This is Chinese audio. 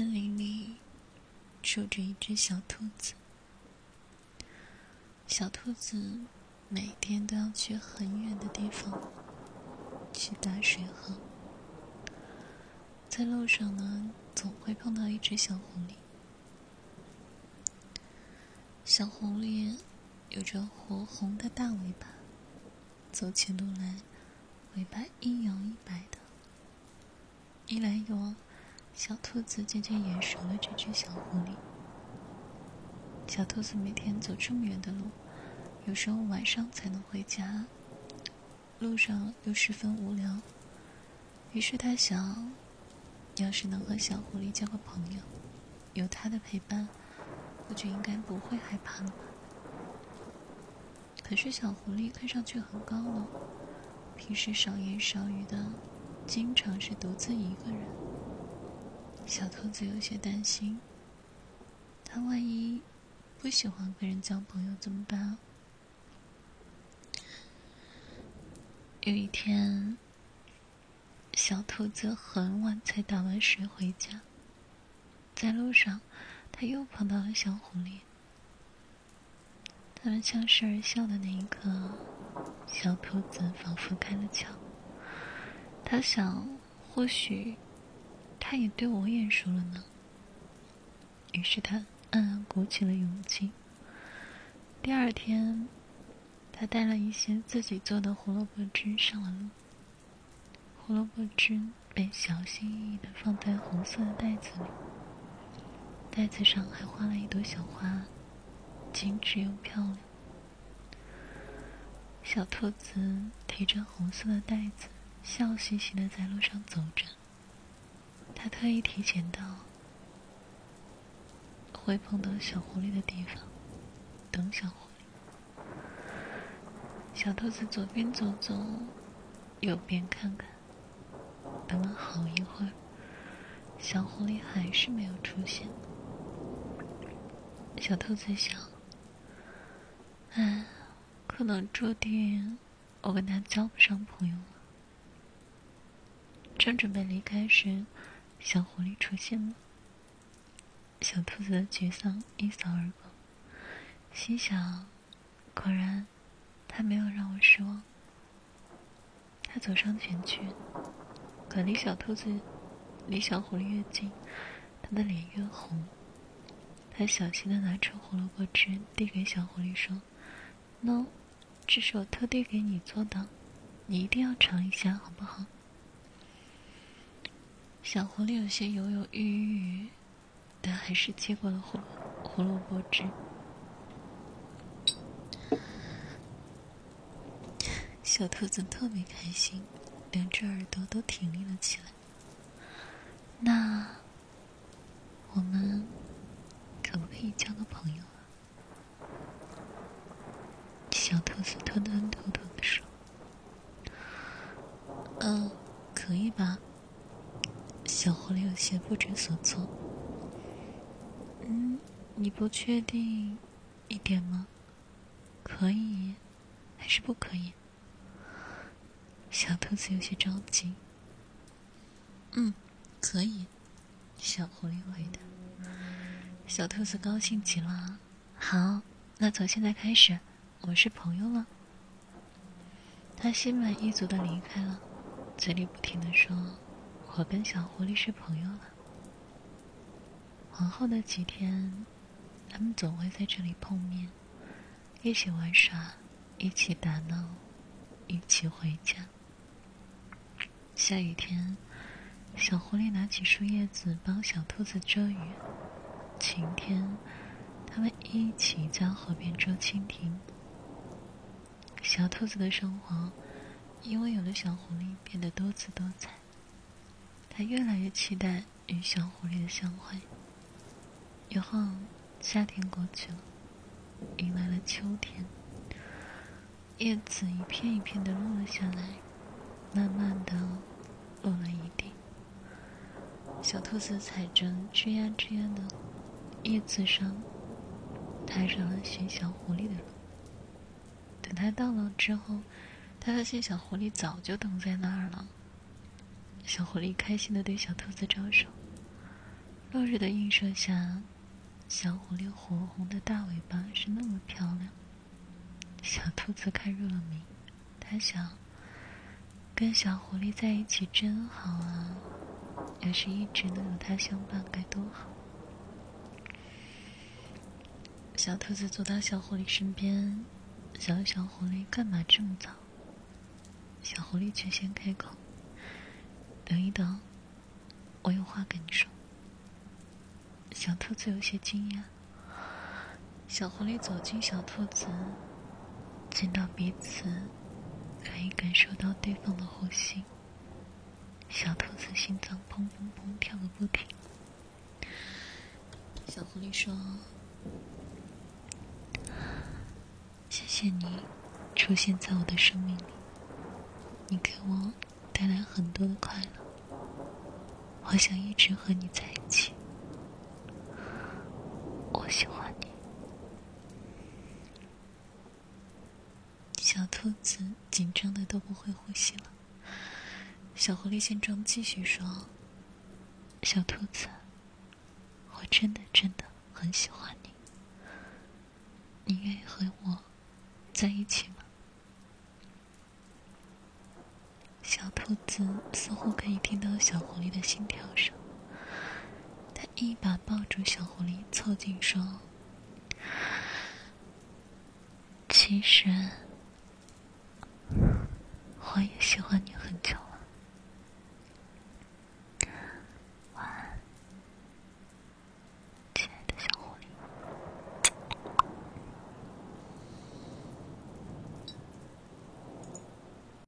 森林里住着一只小兔子。小兔子每天都要去很远的地方去打水喝，在路上呢，总会碰到一只小狐狸。小狐狸有着火红的大尾巴，走起路来尾巴一摇一摆的。一来一往，小兔子渐渐眼熟了这只小狐狸。小兔子每天走这么远的路，有时候晚上才能回家，路上又十分无聊。于是他想，要是能和小狐狸交个朋友，有它的陪伴，我就应该不会害怕了。可是小狐狸看上去很高冷，平时少言少语的。经常是独自一个人，小兔子有些担心。它万一不喜欢跟人交朋友怎么办？有一天，小兔子很晚才打完水回家，在路上，它又碰到了小狐狸。他们相视而笑的那一刻，小兔子仿佛开了窍。他想，或许他也对我眼熟了呢。于是他暗暗鼓起了勇气。第二天，他带了一些自己做的胡萝卜汁上了路。胡萝卜汁被小心翼翼的放在红色的袋子里，袋子上还画了一朵小花，精致又漂亮。小兔子提着红色的袋子。笑嘻嘻的在路上走着，他特意提前到会碰到小狐狸的地方等小狐狸。小兔子左边走走，右边看看，等了好一会儿，小狐狸还是没有出现。小兔子想：“哎，可能注定我跟他交不上朋友了。”正准备离开时，小狐狸出现了。小兔子的沮丧一扫而光，心想：果然，他没有让我失望。他走上前去，可离小兔子、离小狐狸越近，他的脸越红。他小心的拿出胡萝卜汁，递给小狐狸说：“喏，这是我特地给你做的，你一定要尝一下，好不好？”小狐狸有些犹犹豫豫，但还是接过了胡胡萝卜汁。小兔子特别开心，两只耳朵都挺立了起来。那我们可不可以交个朋友啊？小兔子吞吞吐吐的说：“嗯，可以吧。”小狐狸有些不知所措。嗯，你不确定一点吗？可以，还是不可以？小兔子有些着急。嗯，可以。小狐狸回答。小兔子高兴极了。好，那从现在开始，我们是朋友了。他心满意足的离开了，嘴里不停的说。我跟小狐狸是朋友了。往后的几天，他们总会在这里碰面，一起玩耍，一起打闹，一起回家。下雨天，小狐狸拿起树叶子帮小兔子遮雨；晴天，他们一起在河边捉蜻蜓。小兔子的生活，因为有了小狐狸，变得多姿多彩。他越来越期待与小狐狸的相会。以后，夏天过去了，迎来了秋天。叶子一片一片的落了下来，慢慢的落了一地。小兔子踩着吱呀吱呀的叶子上，踏上了寻小狐狸的路。等他到了之后，他发现小狐狸早就等在那儿了。小狐狸开心的对小兔子招手：“落日的映射下，小狐狸火红的大尾巴是那么漂亮。小兔子看入了迷，它想，跟小狐狸在一起真好啊！要是一直能有它相伴，该多好。小兔子走到小狐狸身边，小小狐狸干嘛这么早？小狐狸却先开口：“等一等，我有话跟你说。”小兔子有些惊讶。小狐狸走近小兔子，见到彼此，可以感受到对方的呼吸。小兔子心脏砰砰砰跳个不停。小狐狸说。谢谢你出现在我的生命里，你给我带来很多的快乐。我想一直和你在一起，我喜欢你。小兔子紧张的都不会呼吸了。小狐狸见状继续说：“小兔子，我真的真的很喜欢你，你愿意和我？”在一起吗？小兔子似乎可以听到小狐狸的心跳声，他一把抱住小狐狸，凑近说：“其实我也喜欢你很久。”